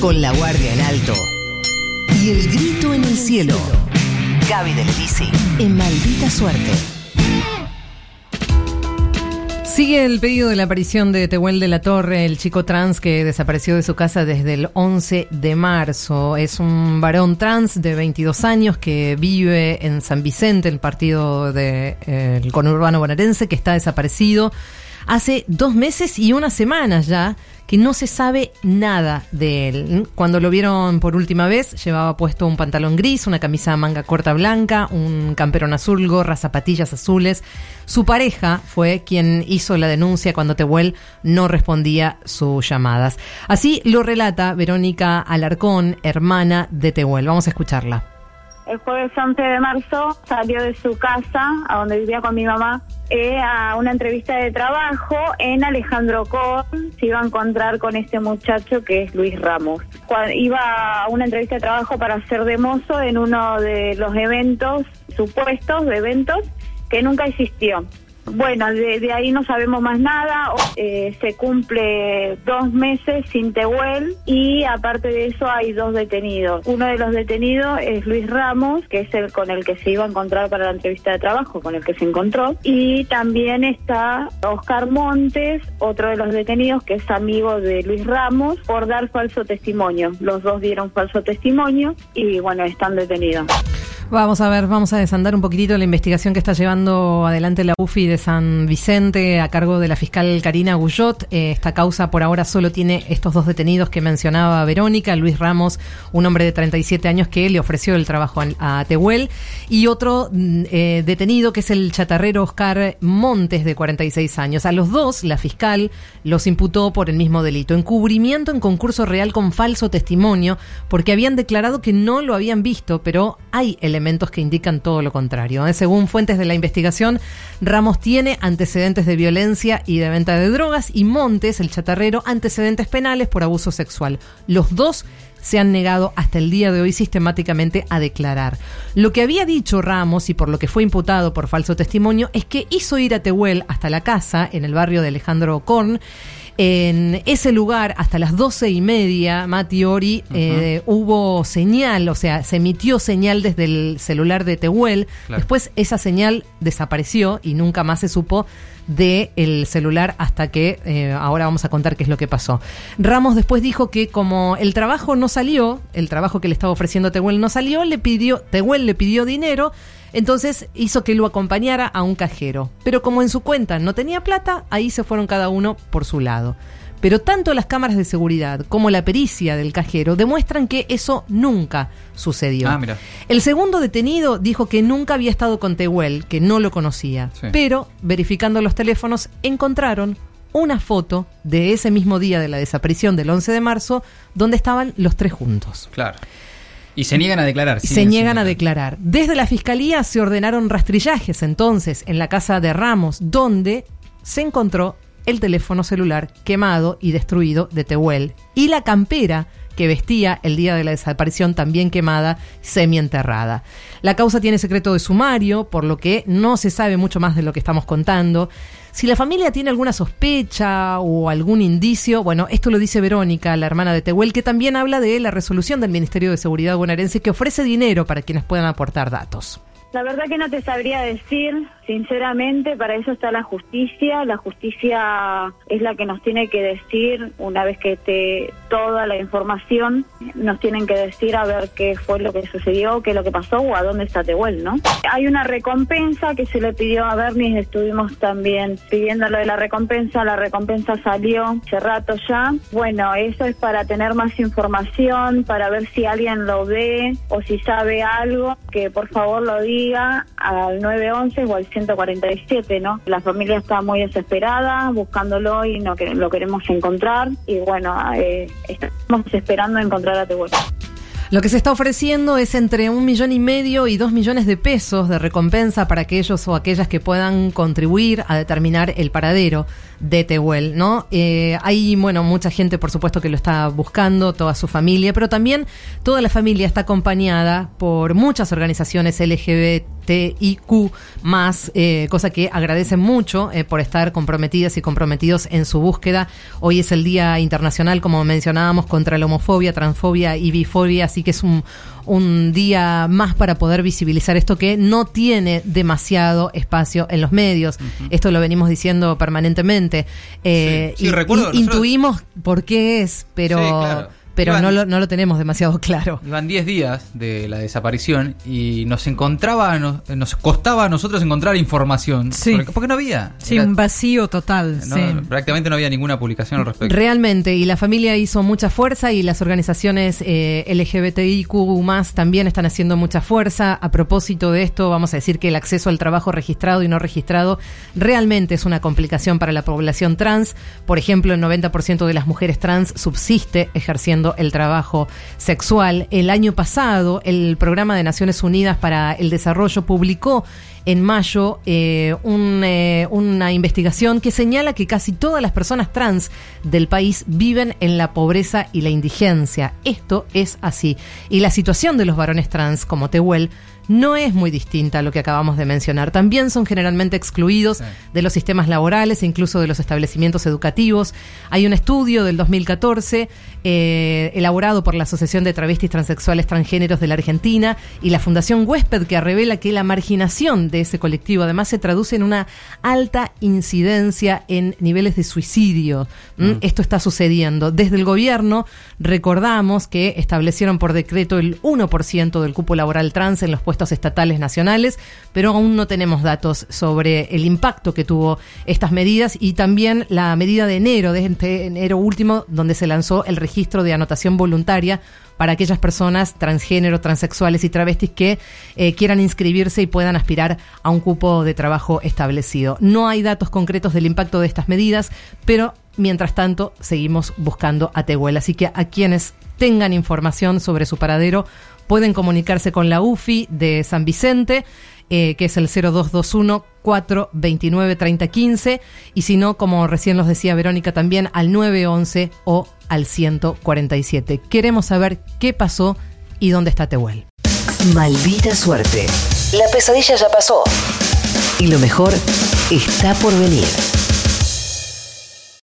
con la guardia en alto y el grito en el cielo. Gaby del Bici en maldita suerte. Sigue el pedido de la aparición de Tehuel de la Torre, el chico trans que desapareció de su casa desde el 11 de marzo. Es un varón trans de 22 años que vive en San Vicente, el partido del de, eh, conurbano bonaerense, que está desaparecido hace dos meses y unas semanas ya que no se sabe nada de él. Cuando lo vieron por última vez, llevaba puesto un pantalón gris, una camisa manga corta blanca, un camperón azul, gorras, zapatillas azules. Su pareja fue quien hizo la denuncia cuando Tehuel no respondía sus llamadas. Así lo relata Verónica Alarcón, hermana de Tehuel. Vamos a escucharla. El jueves 11 de marzo salió de su casa, a donde vivía con mi mamá, eh, a una entrevista de trabajo en Alejandro Corn. Se iba a encontrar con este muchacho que es Luis Ramos. iba a una entrevista de trabajo para ser de mozo en uno de los eventos, supuestos de eventos, que nunca existió. Bueno, de, ahí no sabemos más nada. Eh, se cumple dos meses sin Tehuel y aparte de eso hay dos detenidos. Uno de los detenidos es Luis Ramos, que es el con el que se iba a encontrar para la entrevista de trabajo, con el que se encontró. Y también está Oscar Montes, otro de los detenidos que es amigo de Luis Ramos, por dar falso testimonio. Los dos dieron falso testimonio y bueno, están detenidos. Vamos a ver, vamos a desandar un poquitito la investigación que está llevando adelante la UFI de San Vicente a cargo de la fiscal Karina Guyot. Eh, esta causa por ahora solo tiene estos dos detenidos que mencionaba Verónica, Luis Ramos, un hombre de 37 años que le ofreció el trabajo a, Tehuel, y otro mm, eh, detenido que es el chatarrero Oscar Montes de 46 años. A los dos, la fiscal los imputó por el mismo delito, encubrimiento en concurso real con falso testimonio, porque habían declarado que no lo habían visto, pero hay elementos elementos que indican todo lo contrario. ¿eh? Según fuentes de la investigación, Ramos tiene antecedentes de violencia y de venta de drogas y Montes, el chatarrero, antecedentes penales por abuso sexual. Los dos se han negado hasta el día de hoy sistemáticamente a declarar. Lo que había dicho Ramos y por lo que fue imputado por falso testimonio es que hizo ir a Tehuel hasta la casa en el barrio de Alejandro Korn en ese lugar, hasta las doce y media, Mati Ori, eh, hubo señal, o sea, se emitió señal desde el celular de Tehuel. Después esa señal desapareció y nunca más se supo del el celular hasta que eh, ahora vamos a contar qué es lo que pasó. Ramos después dijo que como el trabajo no salió, el trabajo que le estaba ofreciendo Tehuel no salió, le pidió, Tehuel le pidió dinero entonces hizo que lo acompañara a un cajero. Pero como en su cuenta no tenía plata, ahí se fueron cada uno por su lado. Pero tanto las cámaras de seguridad como la pericia del cajero demuestran que eso nunca sucedió. Ah, El segundo detenido dijo que nunca había estado con Tehuel, que no lo conocía. Pero, verificando los teléfonos, encontraron una foto de ese mismo día de la desaparición del 11 de marzo, donde estaban los tres juntos. Claro. Y se niegan a declarar. se niegan a declarar. Desde la fiscalía se ordenaron rastrillajes entonces en la casa de Ramos, donde se encontró el teléfono celular quemado y destruido de Tehuel y la campera que vestía el día de la desaparición también quemada, semienterrada. La causa tiene secreto de sumario, por lo que no se sabe mucho más de lo que estamos contando. Si la familia tiene alguna sospecha o algún indicio, bueno, esto lo dice Verónica, la hermana de Tehuel, que también habla de la resolución del Ministerio de Seguridad bonaerense que ofrece dinero para quienes puedan aportar datos. La verdad que no te sabría decir, sinceramente, para eso está la justicia. La justicia es la que nos tiene que decir, una vez que esté toda la información, nos tienen que decir a ver qué fue lo que sucedió, qué es lo que pasó o a dónde está Tehuel, ¿no? Hay una recompensa que se le pidió a Bernie, estuvimos también pidiendo lo de la recompensa, la recompensa salió hace rato ya. Bueno, eso es para tener más información, para ver si alguien lo ve o si sabe algo, que por favor lo diga al 911 o al 147, ¿no? La familia está muy desesperada buscándolo y no lo queremos encontrar y bueno, eh, estamos esperando encontrar a Tehuel. Lo que se está ofreciendo es entre un millón y medio y dos millones de pesos de recompensa para aquellos o aquellas que puedan contribuir a determinar el paradero de Tehuel, ¿no? Eh, hay, bueno, mucha gente, por supuesto, que lo está buscando, toda su familia, pero también toda la familia está acompañada por muchas organizaciones LGBTIQ más, eh, cosa que agradecen mucho eh, por estar comprometidas y comprometidos en su búsqueda. Hoy es el Día Internacional, como mencionábamos, contra la homofobia, transfobia y bifobia, que es un, un día más para poder visibilizar esto que no tiene demasiado espacio en los medios. Esto lo venimos diciendo permanentemente. Eh, Sí, sí, y- recuerdo, y- nosotros- intuimos por qué es, pero, Sí, claro. Pero Iban- no, lo, no lo tenemos demasiado claro. Iban 10 días de la desaparición y nos encontraba, nos, nos costaba a nosotros encontrar información. Sí. Porque, porque no había. Sí, Era- un vacío total. no, sí. Prácticamente no había ninguna publicación al respecto. Realmente, y la familia hizo mucha fuerza y las organizaciones eh, LGBTIQ más también están haciendo mucha fuerza. A propósito de esto, vamos a decir que el acceso al trabajo registrado y no registrado realmente es una complicación para la población trans. Por ejemplo, el 90% de las mujeres trans subsiste ejerciendo el trabajo sexual. El año pasado, el Programa de Naciones Unidas para el Desarrollo publicó en mayo eh, un, eh, una investigación que señala que casi todas las personas trans del país viven en la pobreza y la indigencia. Esto es así. Y la situación de los varones trans, como Tehuel, no es muy distinta a lo que acabamos de mencionar. También son generalmente excluidos Sí. de los sistemas laborales e incluso de los establecimientos educativos. Hay un estudio del 2014 eh, elaborado por la Asociación de Travestis Transexuales Transgéneros de la Argentina y la Fundación Huésped que revela que la marginación de ese colectivo además se traduce en una alta incidencia en niveles de suicidio. ¿Mm? Esto está sucediendo. Desde el gobierno recordamos que establecieron por decreto el 1% del cupo laboral trans en los puestos estatales nacionales, pero aún no tenemos datos sobre el impacto que tuvo estas medidas y también la medida de enero, de este enero último, donde se lanzó el registro de anotación voluntaria para aquellas personas transgénero, transexuales y travestis que eh, quieran inscribirse y puedan aspirar a un cupo de trabajo establecido. No hay datos concretos del impacto de estas medidas, pero mientras tanto seguimos buscando a Tehuel. Así que a quienes tengan información sobre su paradero pueden comunicarse con la UFI de San Vicente. Eh, que es el 0221 429 3015 y si no, como recién los decía Verónica, también al 911 o al 147. Queremos saber qué pasó y dónde está Tehuel. Maldita suerte. La pesadilla ya pasó. Y lo mejor está por venir.